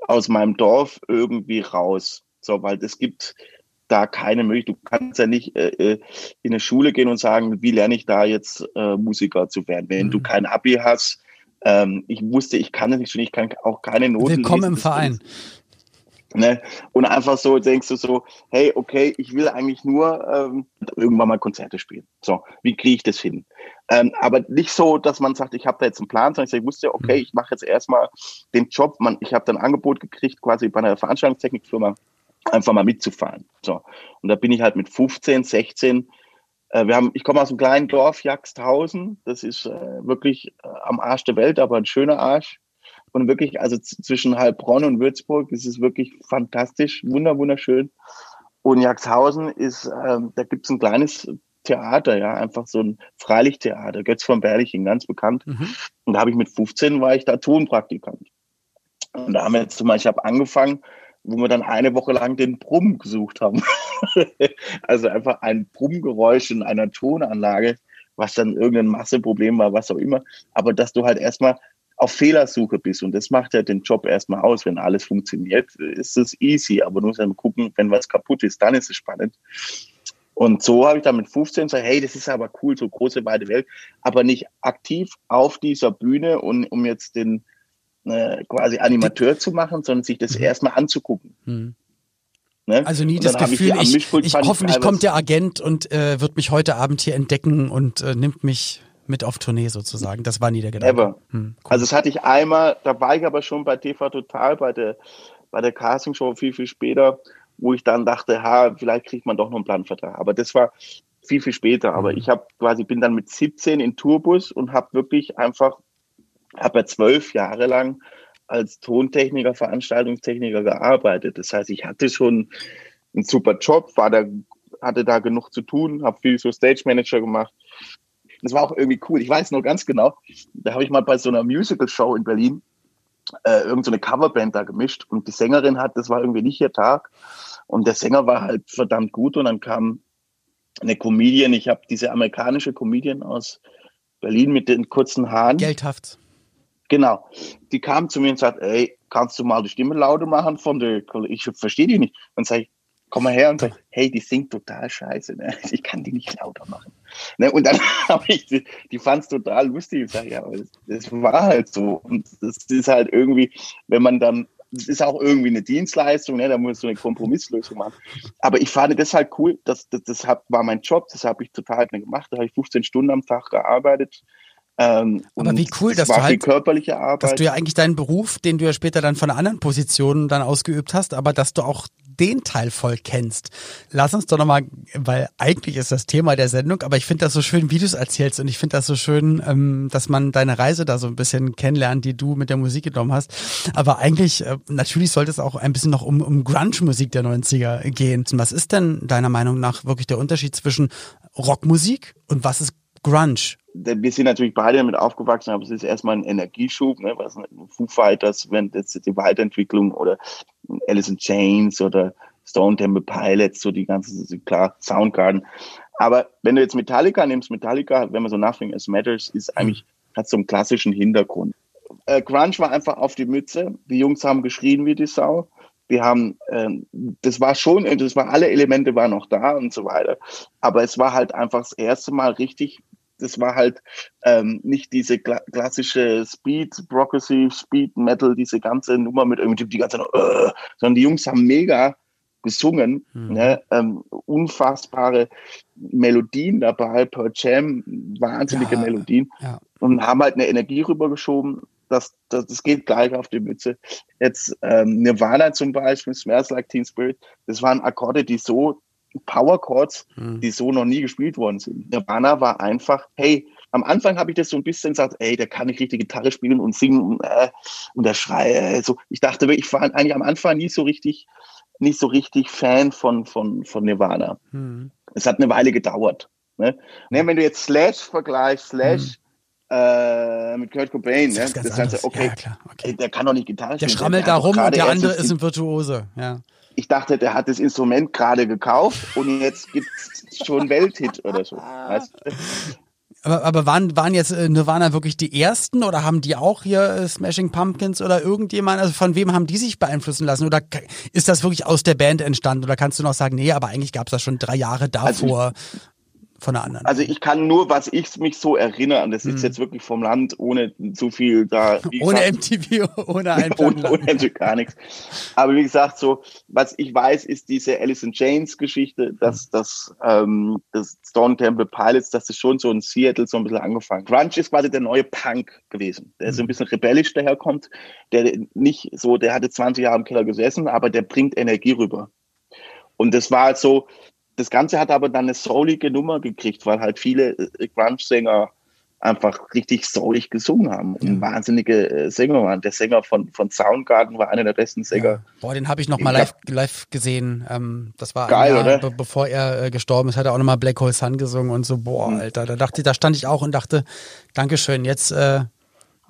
aus meinem Dorf irgendwie raus. So, weil es gibt da keine Möglichkeit. Du kannst ja nicht äh, äh, in eine Schule gehen und sagen, wie lerne ich da jetzt äh, Musiker zu werden, wenn mhm. du kein Abi hast. Ähm, ich wusste, ich kann es nicht schon, ich kann auch keine Noten. Willkommen lesen, im Verein. Ne? Und einfach so denkst du so, hey, okay, ich will eigentlich nur ähm, irgendwann mal Konzerte spielen. So, wie kriege ich das hin? Ähm, aber nicht so, dass man sagt, ich habe da jetzt einen Plan, sondern ich wusste, okay, mhm. ich mache jetzt erstmal den Job. Man, ich habe dann ein Angebot gekriegt, quasi bei einer Veranstaltungstechnikfirma, einfach mal mitzufahren. So. Und da bin ich halt mit 15, 16 äh, wir haben, ich komme aus einem kleinen Dorf, Jagsthausen. Das ist äh, wirklich äh, am Arsch der Welt, aber ein schöner Arsch. Und wirklich, also zwischen Heilbronn und Würzburg ist es wirklich fantastisch, wunder, wunderschön. Und Jaxhausen ist, ähm, da gibt es ein kleines Theater, ja, einfach so ein Freilichttheater, Götz von Berliching, ganz bekannt. Mhm. Und da habe ich mit 15 war ich da Tonpraktikant. Und da haben wir jetzt zum Beispiel, ich habe angefangen, wo wir dann eine Woche lang den Brumm gesucht haben. also einfach ein Brummgeräusch in einer Tonanlage, was dann irgendein Masseproblem war, was auch immer. Aber dass du halt erstmal auf Fehlersuche bist. Und das macht ja den Job erstmal aus. Wenn alles funktioniert, ist es easy. Aber musst dann gucken, wenn was kaputt ist, dann ist es spannend. Und so habe ich dann mit 15 gesagt, hey, das ist aber cool, so große, weite Welt, aber nicht aktiv auf dieser Bühne und um jetzt den äh, quasi Animateur zu machen, sondern sich das mhm. erstmal anzugucken. Mhm. Ne? Also nie das Gefühl, ich, ich, ich hoffentlich kommt der Agent und äh, wird mich heute Abend hier entdecken und äh, nimmt mich mit auf Tournee sozusagen. Das war nie der Gedanke. Ever. Hm, cool. Also das hatte ich einmal, da war ich aber schon bei TV Total, bei der, bei der Castingshow viel, viel später, wo ich dann dachte, ha, vielleicht kriegt man doch noch einen Planvertrag. Aber das war viel, viel später. Aber mhm. ich habe quasi, bin dann mit 17 in Tourbus und habe wirklich einfach, habe ja zwölf Jahre lang als Tontechniker, Veranstaltungstechniker gearbeitet. Das heißt, ich hatte schon einen super Job, war da, hatte da genug zu tun, habe viel so Stage Manager gemacht das war auch irgendwie cool. Ich weiß noch ganz genau, da habe ich mal bei so einer Musical-Show in Berlin äh, irgendeine so Coverband da gemischt und die Sängerin hat, das war irgendwie nicht ihr Tag und der Sänger war halt verdammt gut und dann kam eine Comedian, ich habe diese amerikanische Comedian aus Berlin mit den kurzen Haaren. Geldhaft. Genau. Die kam zu mir und sagt, ey, kannst du mal die Stimme lauter machen von der, ich verstehe die nicht. Dann sage ich, komm mal her und sag, hey, die singt total scheiße, ne? ich kann die nicht lauter machen. Ne? Und dann habe ich, die, die fand es total lustig. Ich sage, ja, aber das, das, war halt so. Und das ist halt irgendwie, wenn man dann, das ist auch irgendwie eine Dienstleistung, ne? da muss du eine Kompromisslösung machen. Aber ich fand das halt cool, das, das, das war mein Job, das habe ich total gemacht. Da habe ich 15 Stunden am Tag gearbeitet. Ähm, Aber wie cool, dass du halt, körperliche Arbeit. dass du ja eigentlich deinen Beruf, den du ja später dann von einer anderen Position dann ausgeübt hast, aber dass du auch den Teil voll kennst. Lass uns doch nochmal, weil eigentlich ist das Thema der Sendung, aber ich finde das so schön, wie du es erzählst und ich finde das so schön, ähm, dass man deine Reise da so ein bisschen kennenlernt, die du mit der Musik genommen hast. Aber eigentlich, äh, natürlich sollte es auch ein bisschen noch um, um Grunge-Musik der 90er gehen. Was ist denn deiner Meinung nach wirklich der Unterschied zwischen Rockmusik und was ist Grunge? Wir sind natürlich beide damit aufgewachsen, aber es ist erstmal ein Energieschub, ne, was Foo Fighters, wenn jetzt die Weiterentwicklung oder Alice in Chains oder Stone Temple Pilots, so die ganzen, klar, Soundgarden. Aber wenn du jetzt Metallica nimmst, Metallica, wenn man so Nothing As Matters, ist eigentlich, hat so einen klassischen Hintergrund. Äh, Grunge war einfach auf die Mütze. Die Jungs haben geschrien wie die Sau. Wir haben, äh, das war schon, das war, alle Elemente waren noch da und so weiter. Aber es war halt einfach das erste Mal richtig das war halt ähm, nicht diese kla klassische Speed, Progressive, Speed Metal, diese ganze Nummer mit irgendwie die ganze, uh, sondern die Jungs haben mega gesungen, mhm. ne? ähm, unfassbare Melodien dabei, per Jam, wahnsinnige ja, Melodien ja. und haben halt eine Energie rübergeschoben. Das, das, das geht gleich auf die Mütze. Jetzt ähm, Nirvana zum Beispiel, Smells Like Teen Spirit, das waren Akkorde, die so Power Chords, mhm. die so noch nie gespielt worden sind. Nirvana war einfach, hey, am Anfang habe ich das so ein bisschen gesagt, ey, der kann nicht richtig Gitarre spielen und singen und, äh, und der Schrei. Äh, so. Ich dachte, ich war eigentlich am Anfang nie so richtig, nicht so richtig Fan von, von, von Nirvana. Mhm. Es hat eine Weile gedauert. Ne? Ne, wenn du jetzt Slash vergleichst, Slash mhm. äh, mit Kurt Cobain, das, ne? das heißt, okay, ja, okay. der kann doch nicht Gitarre spielen. Der schrammelt da rum und der andere ist ein Virtuose. Ja. Ich dachte, der hat das Instrument gerade gekauft und jetzt gibt es schon Welthit oder so. Weißt du? Aber, aber waren, waren jetzt äh, Nirvana wirklich die ersten oder haben die auch hier äh, Smashing Pumpkins oder irgendjemand? Also von wem haben die sich beeinflussen lassen? Oder ist das wirklich aus der Band entstanden? Oder kannst du noch sagen, nee, aber eigentlich gab es das schon drei Jahre davor? Also ich, von der anderen. Also ich kann nur, was ich mich so erinnere, und das ist hm. jetzt wirklich vom Land, ohne zu viel da. Ohne gesagt, MTV, ohne ein ohne, ohne MTV gar nichts. Aber wie gesagt, so, was ich weiß, ist diese Alice in Chains Geschichte, dass hm. das, ähm, das Stone Temple Pilots, dass das schon so in Seattle so ein bisschen angefangen. Grunge ist quasi der neue Punk gewesen, der hm. so ein bisschen rebellisch daherkommt, der nicht so, der hatte 20 Jahre im Keller gesessen, aber der bringt Energie rüber. Und das war halt so, das Ganze hat aber dann eine soulige Nummer gekriegt, weil halt viele äh, Grunge-Sänger einfach richtig soulig gesungen haben und ja. wahnsinnige äh, Sänger waren. Der Sänger von, von Soundgarden war einer der besten Sänger. Ja. Boah, den habe ich noch mal live, live gesehen. Ähm, das war geil, Jahr, oder? bevor er äh, gestorben ist, hat er auch noch mal Black Hole Sun gesungen und so, boah, mhm. Alter, da dachte, da stand ich auch und dachte, Dankeschön, jetzt äh,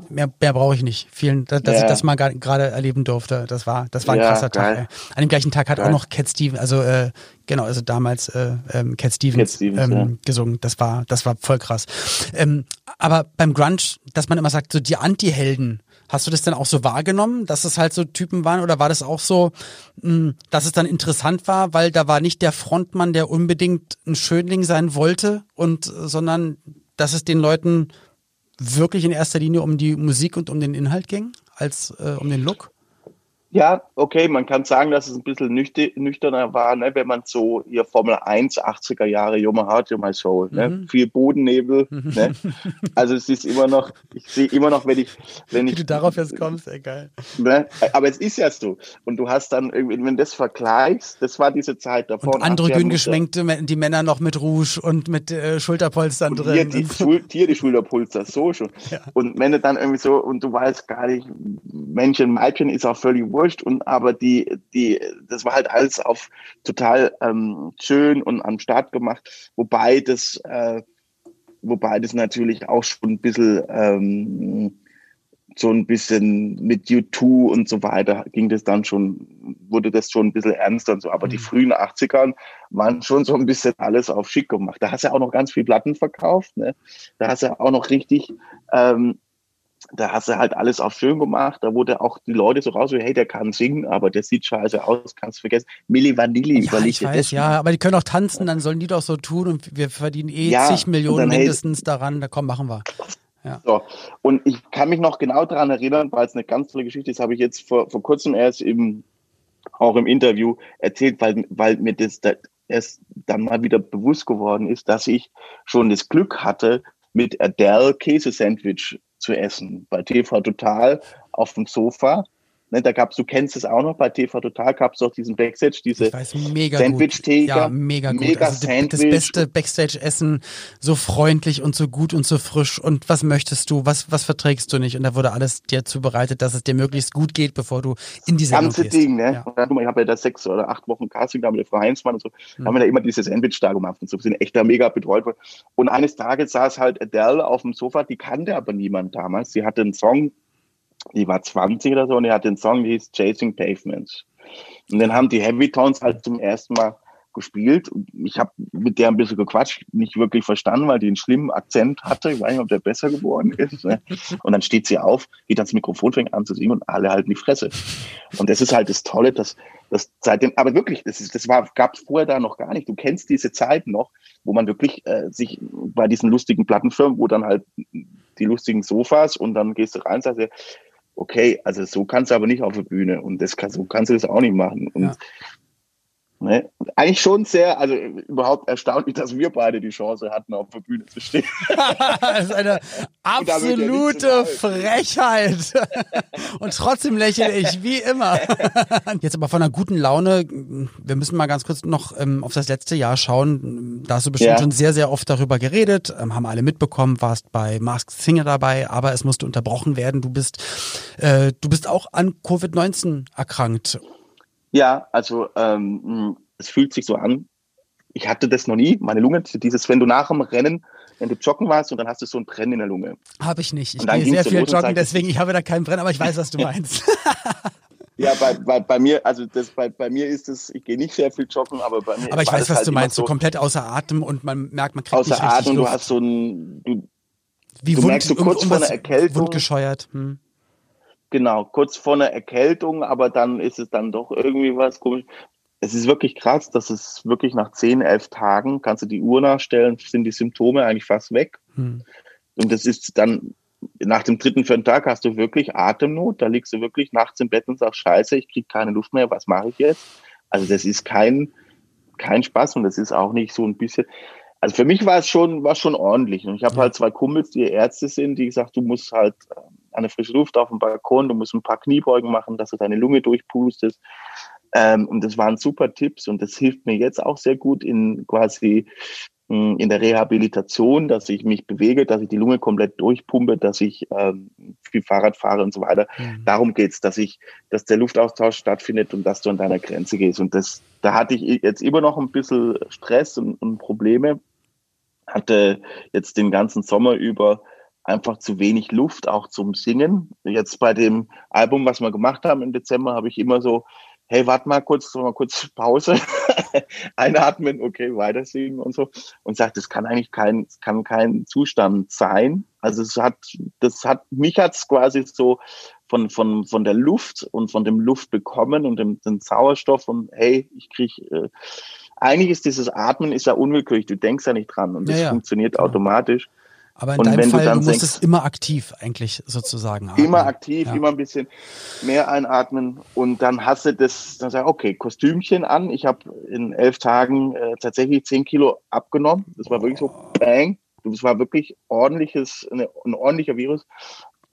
mehr, mehr brauche ich nicht. Vielen, dass, ja. ich das mal gerade erleben durfte. Das war, das war ein ja, krasser geil. Tag. Ey. An dem gleichen Tag hat geil. auch noch Cat Stevens, also äh, genau, also damals äh, ähm, Cat Stevens, Cat Stevens ähm, ja. gesungen. Das war, das war voll krass. Ähm, aber beim Grunge, dass man immer sagt, so die Anti-Helden, Hast du das denn auch so wahrgenommen, dass es halt so Typen waren oder war das auch so, mh, dass es dann interessant war, weil da war nicht der Frontmann, der unbedingt ein Schönling sein wollte und sondern dass es den Leuten wirklich in erster Linie um die Musik und um den Inhalt ging, als äh, um den Look? Ja, okay, man kann sagen, dass es ein bisschen nüchterner war, ne, wenn man so hier Formel 1 80er Jahre Yo My Heart, Yo My Soul, ne, mhm. viel Bodennebel, ne, also es ist immer noch, ich sehe immer noch, wenn ich, wenn Wie ich, du darauf jetzt kommst, egal. Ne, aber es ist ja so und du hast dann irgendwie, wenn du das vergleichst, das war diese Zeit davor. Und androgyn geschwenkte, die Männer noch mit Rouge und mit äh, Schulterpolstern drin. Hier die, Schul hier die Schulterpolster, so schon. Ja. Und wenn du dann irgendwie so, und du weißt gar nicht, Männchen, Weibchen ist auch völlig wurscht, wurscht und aber die, die, das war halt alles auf total ähm, schön und am Start gemacht, wobei das, äh, wobei das natürlich auch schon ein bisschen ähm, so ein bisschen mit U2 und so weiter ging das dann schon, wurde das schon ein bisschen ernster und so. Aber mhm. die frühen 80ern waren schon so ein bisschen alles auf schick gemacht. Da hast du auch noch ganz viel Platten verkauft, ne? Da hast du auch noch richtig ähm, da hast du halt alles auf schön gemacht. Da wurde auch die Leute so raus, hey, der kann singen, aber der sieht scheiße aus, kannst vergessen. Milli Vanilli, ja, ich weiß, ja, aber die können auch tanzen, dann sollen die doch so tun und wir verdienen eh ja, zig Millionen dann, mindestens hey, daran. Da komm, machen wir. Ja. So. Und ich kann mich noch genau daran erinnern, weil es eine ganz tolle Geschichte ist, habe ich jetzt vor, vor kurzem erst im, auch im Interview erzählt, weil, weil mir das da erst dann mal wieder bewusst geworden ist, dass ich schon das Glück hatte, mit Adele Käse-Sandwich zu essen. Bei TV Total auf dem Sofa. Ne, da gab's, du kennst es auch noch, bei TV Total gab es auch diesen Backstage, diese Sandwich-Theke. Ja, mega gut. Mega also Sandwich. Das beste Backstage-Essen, so freundlich und so gut und so frisch. Und was möchtest du, was, was verträgst du nicht? Und da wurde alles dir zubereitet, dass es dir möglichst gut geht, bevor du in die Sendung Ganze gehst. Ding, ne? Ja. Und dann, ich habe ja da sechs oder acht Wochen Casting da mit der Frau Heinzmann und so, hm. haben wir da immer diese Sandwich da gemacht und so, wir sind echt da mega betreut worden. Und eines Tages saß halt Adele auf dem Sofa, die kannte aber niemand damals. Sie hatte einen Song die war 20 oder so und die hat den Song, der hieß Chasing Pavements. Und dann haben die Heavy Tones halt zum ersten Mal gespielt. Ich habe mit der ein bisschen gequatscht, nicht wirklich verstanden, weil die einen schlimmen Akzent hatte. Ich weiß nicht, ob der besser geworden ist. Ne? Und dann steht sie auf, geht ans Mikrofon, fängt an zu singen und alle halten die Fresse. Und das ist halt das Tolle, dass, dass seitdem, aber wirklich, das, das gab es vorher da noch gar nicht. Du kennst diese Zeit noch, wo man wirklich äh, sich bei diesen lustigen Plattenfirmen, wo dann halt die lustigen Sofas und dann gehst du rein und sagst, okay, also so kannst du aber nicht auf der Bühne und das kann, so kannst du das auch nicht machen. Und, ja. Ne? Eigentlich schon sehr, also überhaupt erstaunlich, dass wir beide die Chance hatten, auf der Bühne zu stehen. das ist eine absolute ja Frechheit. Und trotzdem lächle ich, wie immer. Jetzt aber von einer guten Laune, wir müssen mal ganz kurz noch ähm, auf das letzte Jahr schauen. Da hast du bestimmt ja. schon sehr, sehr oft darüber geredet, ähm, haben alle mitbekommen, warst bei Mask Singer dabei, aber es musste unterbrochen werden. Du bist, äh, du bist auch an Covid-19 erkrankt. Ja, also ähm, es fühlt sich so an. Ich hatte das noch nie. Meine Lunge, dieses, wenn du nach dem Rennen, wenn du joggen warst und dann hast du so ein Brennen in der Lunge. Habe ich nicht. Ich gehe sehr viel joggen, deswegen ich habe da keinen Brennen, aber ich weiß, was du meinst. Ja, bei, bei, bei mir, also das, bei, bei mir ist es, ich gehe nicht sehr viel joggen, aber bei mir. Aber ich weiß, was halt du meinst, so, komplett außer Atem und man merkt, man kriegt außer nicht Atem, Luft. du hast so ein, du, Wie du Wund, merkst so kurz um, vor einer Erkältung. Wundgescheuert. Hm. Genau, kurz vor einer Erkältung, aber dann ist es dann doch irgendwie was komisch. Es ist wirklich krass, dass es wirklich nach 10, 11 Tagen, kannst du die Uhr nachstellen, sind die Symptome eigentlich fast weg. Hm. Und das ist dann, nach dem dritten, vierten Tag hast du wirklich Atemnot, da liegst du wirklich nachts im Bett und sagst, scheiße, ich krieg keine Luft mehr, was mache ich jetzt? Also das ist kein, kein Spaß und das ist auch nicht so ein bisschen, also für mich war es schon, war schon ordentlich. Und ich habe halt zwei Kumpels, die Ärzte sind, die gesagt, du musst halt an der frische Luft auf dem Balkon, du musst ein paar Kniebeugen machen, dass du deine Lunge durchpustest. Ähm, und das waren super Tipps und das hilft mir jetzt auch sehr gut in quasi mh, in der Rehabilitation, dass ich mich bewege, dass ich die Lunge komplett durchpumpe, dass ich ähm, viel Fahrrad fahre und so weiter. Mhm. Darum geht's, dass ich, dass der Luftaustausch stattfindet und dass du an deiner Grenze gehst. Und das, da hatte ich jetzt immer noch ein bisschen Stress und, und Probleme. Hatte jetzt den ganzen Sommer über einfach zu wenig Luft auch zum Singen. Jetzt bei dem Album, was wir gemacht haben im Dezember, habe ich immer so hey, warte mal kurz, mal kurz Pause, einatmen, okay, weiter singen und so. Und sagt, das kann eigentlich kein, kann kein Zustand sein. Also es hat, das hat, mich hat's quasi so von, von, von der Luft und von dem Luft bekommen und dem, dem Sauerstoff und hey, ich krieg, äh, eigentlich ist dieses Atmen ist ja unwillkürlich, du denkst ja nicht dran und das ja, ja. funktioniert genau. automatisch. Aber in und deinem Fall, du, du musstest immer aktiv eigentlich sozusagen atmen. Immer aktiv, ja. immer ein bisschen mehr einatmen und dann hast du das, dann sag ich, okay, Kostümchen an. Ich habe in elf Tagen äh, tatsächlich zehn Kilo abgenommen. Das war wirklich so bang. Das war wirklich ordentliches, eine, ein ordentlicher Virus.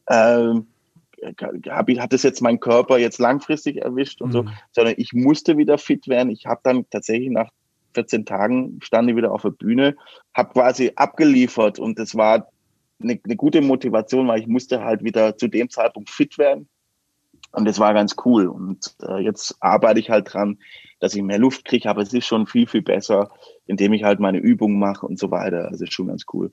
Ähm, hab, hat das jetzt mein Körper jetzt langfristig erwischt und mhm. so, sondern ich musste wieder fit werden. Ich habe dann tatsächlich nach 14 Tagen stand ich wieder auf der Bühne, habe quasi abgeliefert und das war eine, eine gute Motivation, weil ich musste halt wieder zu dem Zeitpunkt fit werden. Und das war ganz cool. Und äh, jetzt arbeite ich halt dran, dass ich mehr Luft kriege, aber es ist schon viel, viel besser, indem ich halt meine Übungen mache und so weiter. Also ist schon ganz cool.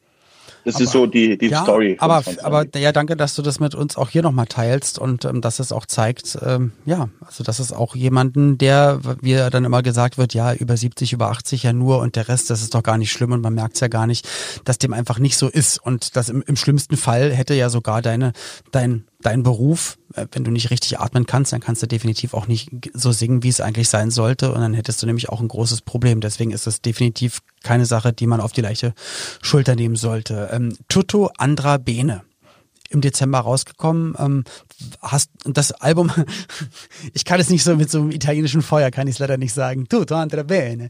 Das aber, ist so die, die ja, Story. Aber, aber ja, danke, dass du das mit uns auch hier nochmal teilst und ähm, dass es auch zeigt, ähm, ja, also dass es auch jemanden, der, wie dann immer gesagt wird, ja, über 70, über 80 ja nur und der Rest, das ist doch gar nicht schlimm und man merkt es ja gar nicht, dass dem einfach nicht so ist. Und das im, im schlimmsten Fall hätte ja sogar deine, dein dein Beruf, wenn du nicht richtig atmen kannst, dann kannst du definitiv auch nicht so singen, wie es eigentlich sein sollte. Und dann hättest du nämlich auch ein großes Problem. Deswegen ist es definitiv keine Sache, die man auf die leichte Schulter nehmen sollte. Ähm, Tutto Andra Bene im Dezember rausgekommen. Ähm, hast das Album, ich kann es nicht so mit so einem italienischen Feuer, kann ich es leider nicht sagen. Tutto andrà bene.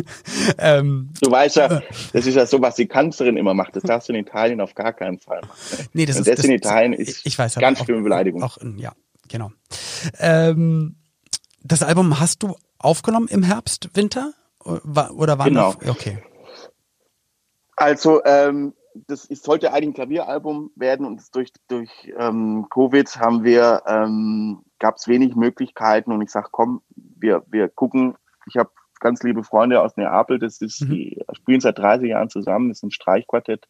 ähm, du weißt ja, das ist ja so, was die Kanzlerin immer macht. Das darfst du in Italien auf gar keinen Fall machen. Nee, das Und ist das, das in Italien ist ich weiß, ganz schlimme Beleidigung. Auch, ja, genau. Ähm, das Album hast du aufgenommen im Herbst, Winter? Oder war genau. Okay. Also ähm, das ist, sollte eigentlich ein Klavieralbum werden und durch, durch ähm, Covid haben wir, ähm, gab es wenig Möglichkeiten und ich sage, komm, wir, wir gucken, ich habe ganz liebe Freunde aus Neapel, das ist, mhm. die spielen seit 30 Jahren zusammen, das ist ein Streichquartett,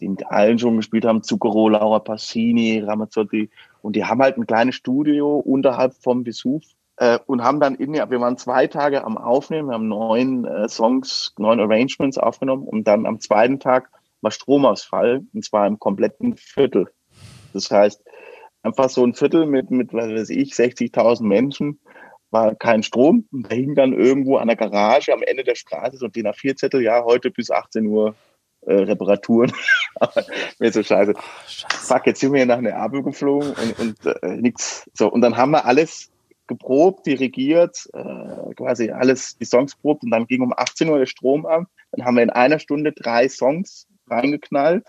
die mit allen schon gespielt haben, Zucchero, Laura Passini, Ramazzotti und die haben halt ein kleines Studio unterhalb vom Vesuv äh, und haben dann in, wir waren zwei Tage am Aufnehmen, wir haben neun äh, Songs, neun Arrangements aufgenommen und dann am zweiten Tag war Stromausfall und zwar im kompletten Viertel. Das heißt, einfach so ein Viertel mit, mit was weiß ich, 60.000 Menschen war kein Strom. Und da hing dann irgendwo an der Garage am Ende der Straße so ein DIN A4-Zettel, ja, heute bis 18 Uhr äh, Reparaturen. mir so scheiße. Fuck, jetzt sind wir hier nach Neapel geflogen und, und äh, nix. So, und dann haben wir alles geprobt, dirigiert, äh, quasi alles, die Songs probt und dann ging um 18 Uhr der Strom an. Dann haben wir in einer Stunde drei Songs reingeknallt.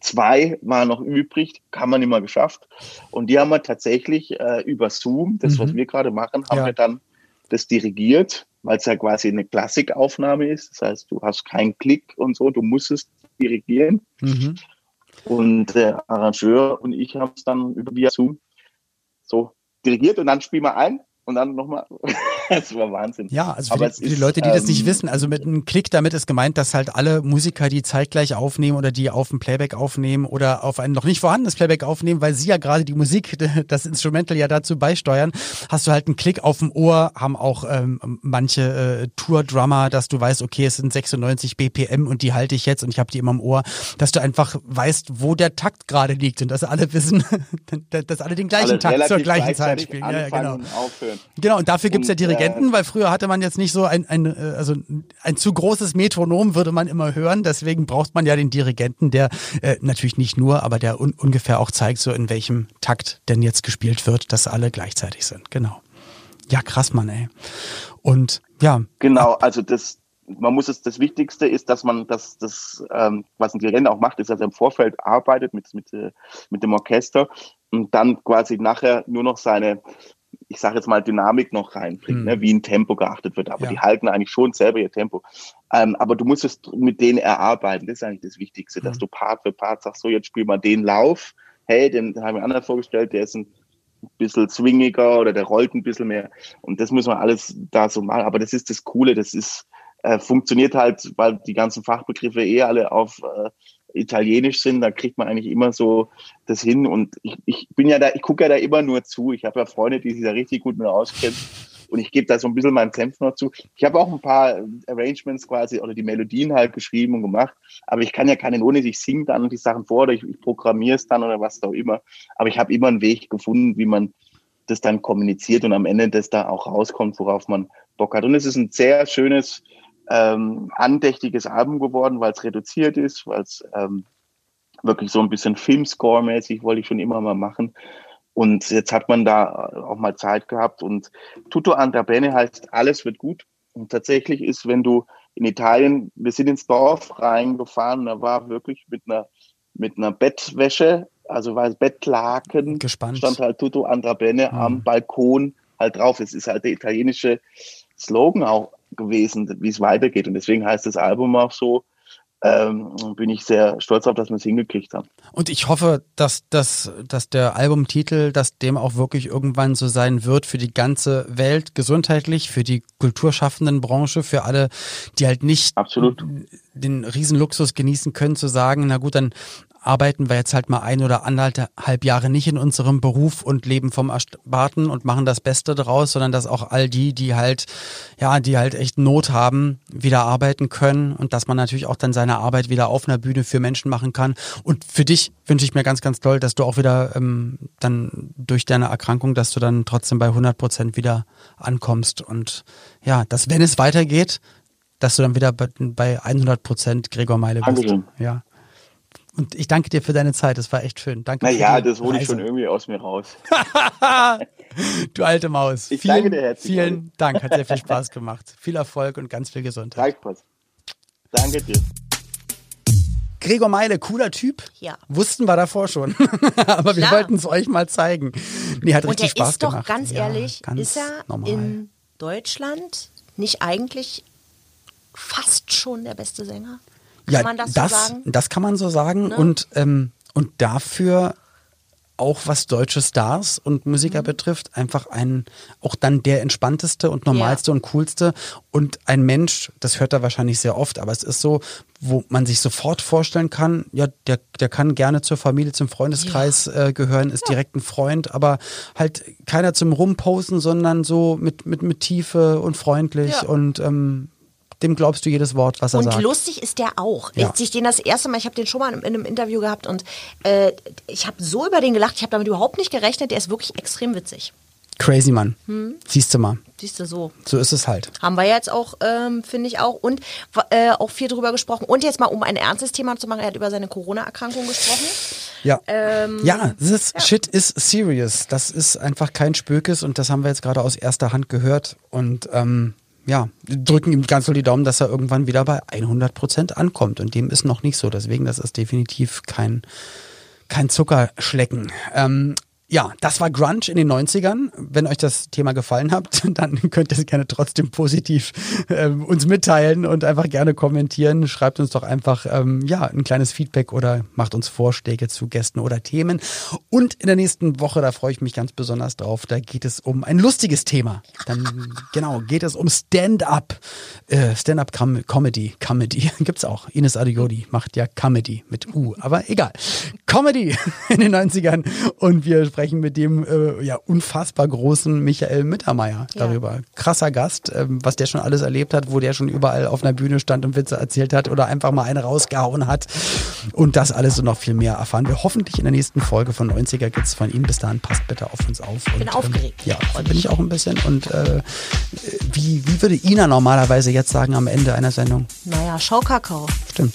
Zwei waren noch übrig, haben wir nicht mal geschafft. Und die haben wir tatsächlich äh, über Zoom, das, mhm. was wir gerade machen, haben ja. wir dann das dirigiert, weil es ja quasi eine Klassikaufnahme ist. Das heißt, du hast keinen Klick und so, du musst es dirigieren. Mhm. Und der Arrangeur und ich haben es dann über via Zoom so dirigiert und dann spielen wir ein und dann nochmal. das war Wahnsinn. Ja, also für, die, für die, Leute, die ähm, das nicht ähm, wissen, also mit einem Klick damit ist gemeint, dass halt alle Musiker, die zeitgleich aufnehmen oder die auf dem Playback aufnehmen oder auf ein noch nicht vorhandenes Playback aufnehmen, weil sie ja gerade die Musik, das Instrumental ja dazu beisteuern, hast du halt einen Klick auf dem Ohr, haben auch ähm, manche äh, Tour-Drummer, dass du weißt, okay, es sind 96 BPM und die halte ich jetzt und ich habe die immer im Ohr, dass du einfach weißt, wo der Takt gerade liegt und dass alle wissen, dass alle den gleichen alle Takt zur gleichen Zeit spielen. Ja, ja, genau. Genau, und dafür gibt's ja Dirigenten, äh, weil früher hatte man jetzt nicht so ein, ein, äh, also ein zu großes Metronom würde man immer hören. Deswegen braucht man ja den Dirigenten, der äh, natürlich nicht nur, aber der un ungefähr auch zeigt, so in welchem Takt denn jetzt gespielt wird, dass alle gleichzeitig sind. Genau. Ja, krass, Mann, ey. Und ja. Genau, also das, man muss es, das Wichtigste ist, dass man das, das ähm, was ein Dirigent auch macht, ist, dass er im Vorfeld arbeitet mit, mit, äh, mit dem Orchester und dann quasi nachher nur noch seine, ich sage jetzt mal, Dynamik noch reinbringt, mhm. ne, wie ein Tempo geachtet wird. Aber ja. die halten eigentlich schon selber ihr Tempo. Ähm, aber du musst es mit denen erarbeiten. Das ist eigentlich das Wichtigste, mhm. dass du Part für Part sagst, so jetzt spiel mal den Lauf. Hey, den haben wir anderen vorgestellt, der ist ein bisschen swingiger oder der rollt ein bisschen mehr. Und das müssen wir alles da so machen. Aber das ist das Coole, das ist, äh, funktioniert halt, weil die ganzen Fachbegriffe eh alle auf äh, Italienisch sind, da kriegt man eigentlich immer so das hin. Und ich, ich bin ja da, ich gucke ja da immer nur zu. Ich habe ja Freunde, die sich da richtig gut mit auskennen. Und ich gebe da so ein bisschen meinen Senf noch zu. Ich habe auch ein paar Arrangements quasi oder die Melodien halt geschrieben und gemacht. Aber ich kann ja keinen ohne sich singe dann die Sachen vor oder ich, ich programmiere es dann oder was auch immer. Aber ich habe immer einen Weg gefunden, wie man das dann kommuniziert und am Ende das da auch rauskommt, worauf man Bock hat. Und es ist ein sehr schönes, ähm, andächtiges Album geworden, weil es reduziert ist, weil es ähm, wirklich so ein bisschen Filmscore-mäßig wollte ich schon immer mal machen. Und jetzt hat man da auch mal Zeit gehabt. Und Tutto Andra Bene heißt, alles wird gut. Und tatsächlich ist, wenn du in Italien, wir sind ins Dorf reingefahren, da war wirklich mit einer, mit einer Bettwäsche, also war es Bettlaken, Gespannt. stand halt Tutto Andra Bene mhm. am Balkon halt drauf. Es ist halt der italienische Slogan auch gewesen, wie es weitergeht. Und deswegen heißt das Album auch so. Ähm, bin ich sehr stolz auf, dass wir es hingekriegt haben. Und ich hoffe, dass, dass, dass der Albumtitel, dass dem auch wirklich irgendwann so sein wird für die ganze Welt, gesundheitlich, für die kulturschaffenden Branche, für alle, die halt nicht Absolut. den Riesenluxus genießen können, zu sagen, na gut, dann arbeiten wir jetzt halt mal ein oder anderthalb Jahre nicht in unserem Beruf und leben vom Ersparten und machen das Beste daraus, sondern dass auch all die, die halt, ja, die halt echt Not haben, wieder arbeiten können und dass man natürlich auch dann seine Arbeit wieder auf einer Bühne für Menschen machen kann. Und für dich wünsche ich mir ganz, ganz toll, dass du auch wieder ähm, dann durch deine Erkrankung, dass du dann trotzdem bei 100 Prozent wieder ankommst und ja, dass wenn es weitergeht, dass du dann wieder bei 100 Prozent Gregor Meile bist. Dankeschön. Ja. Und ich danke dir für deine Zeit. Das war echt schön. Danke. Naja, das hole ich schon irgendwie aus mir raus. du alte Maus. Ich vielen, danke dir herzlich. Vielen Dank. Hat sehr viel Spaß gemacht. Viel Erfolg und ganz viel Gesundheit. Danke. Danke dir. Gregor Meile, cooler Typ. Ja. Wussten wir davor schon. Aber Klar. wir wollten es euch mal zeigen. Nee, hat und richtig Spaß gemacht. Und er ist doch ganz ehrlich, ja, ganz ist er normal. in Deutschland nicht eigentlich fast schon der beste Sänger? Kann ja, man das, das so sagen? Das kann man so sagen. Ne? Und, ähm, und dafür auch was deutsche Stars und Musiker mhm. betrifft, einfach ein, auch dann der entspannteste und normalste ja. und coolste und ein Mensch, das hört er wahrscheinlich sehr oft, aber es ist so, wo man sich sofort vorstellen kann, ja, der, der kann gerne zur Familie, zum Freundeskreis ja. äh, gehören, ist ja. direkt ein Freund, aber halt keiner zum Rumposen, sondern so mit, mit, mit Tiefe und freundlich und ähm, dem glaubst du jedes Wort, was er und sagt. Und lustig ist der auch. Ja. Als ich den das erste Mal, ich habe den schon mal in einem Interview gehabt und äh, ich habe so über den gelacht, ich habe damit überhaupt nicht gerechnet, der ist wirklich extrem witzig. Crazy Mann. Hm? Siehst du mal. Siehst du so. So ist es halt. Haben wir jetzt auch, ähm, finde ich auch. Und äh, auch viel drüber gesprochen. Und jetzt mal, um ein ernstes Thema zu machen, er hat über seine Corona-Erkrankung gesprochen. Ja. Ähm, ja, this ja. shit is serious. Das ist einfach kein Spökes und das haben wir jetzt gerade aus erster Hand gehört. Und ähm, ja, drücken ihm ganz doll die Daumen, dass er irgendwann wieder bei 100 Prozent ankommt. Und dem ist noch nicht so. Deswegen, das ist definitiv kein, kein Zuckerschlecken. Ähm, ja, das war Grunge in den 90ern. Wenn euch das Thema gefallen hat, dann könnt ihr es gerne trotzdem positiv äh, uns mitteilen und einfach gerne kommentieren. Schreibt uns doch einfach ähm, ja ein kleines Feedback oder macht uns Vorschläge zu Gästen oder Themen. Und in der nächsten Woche, da freue ich mich ganz besonders drauf, da geht es um ein lustiges Thema. Dann genau geht es um Stand-up, äh, Stand-up Comedy, Comedy gibt's auch. Ines Adiodi macht ja Comedy mit U, aber egal. Comedy in den 90ern und wir sprechen mit dem äh, ja unfassbar großen Michael Mittermeier darüber. Ja. Krasser Gast, ähm, was der schon alles erlebt hat, wo der schon überall auf einer Bühne stand und Witze erzählt hat oder einfach mal eine rausgehauen hat. Und das alles und noch viel mehr erfahren wir hoffentlich in der nächsten Folge von 90er Kids von ihm. Bis dahin passt bitte auf uns auf. Ich bin und, aufgeregt. Ähm, ja, bin ich auch ein bisschen. Und äh, wie, wie würde Ina normalerweise jetzt sagen am Ende einer Sendung? Naja, Schaukakao. Stimmt.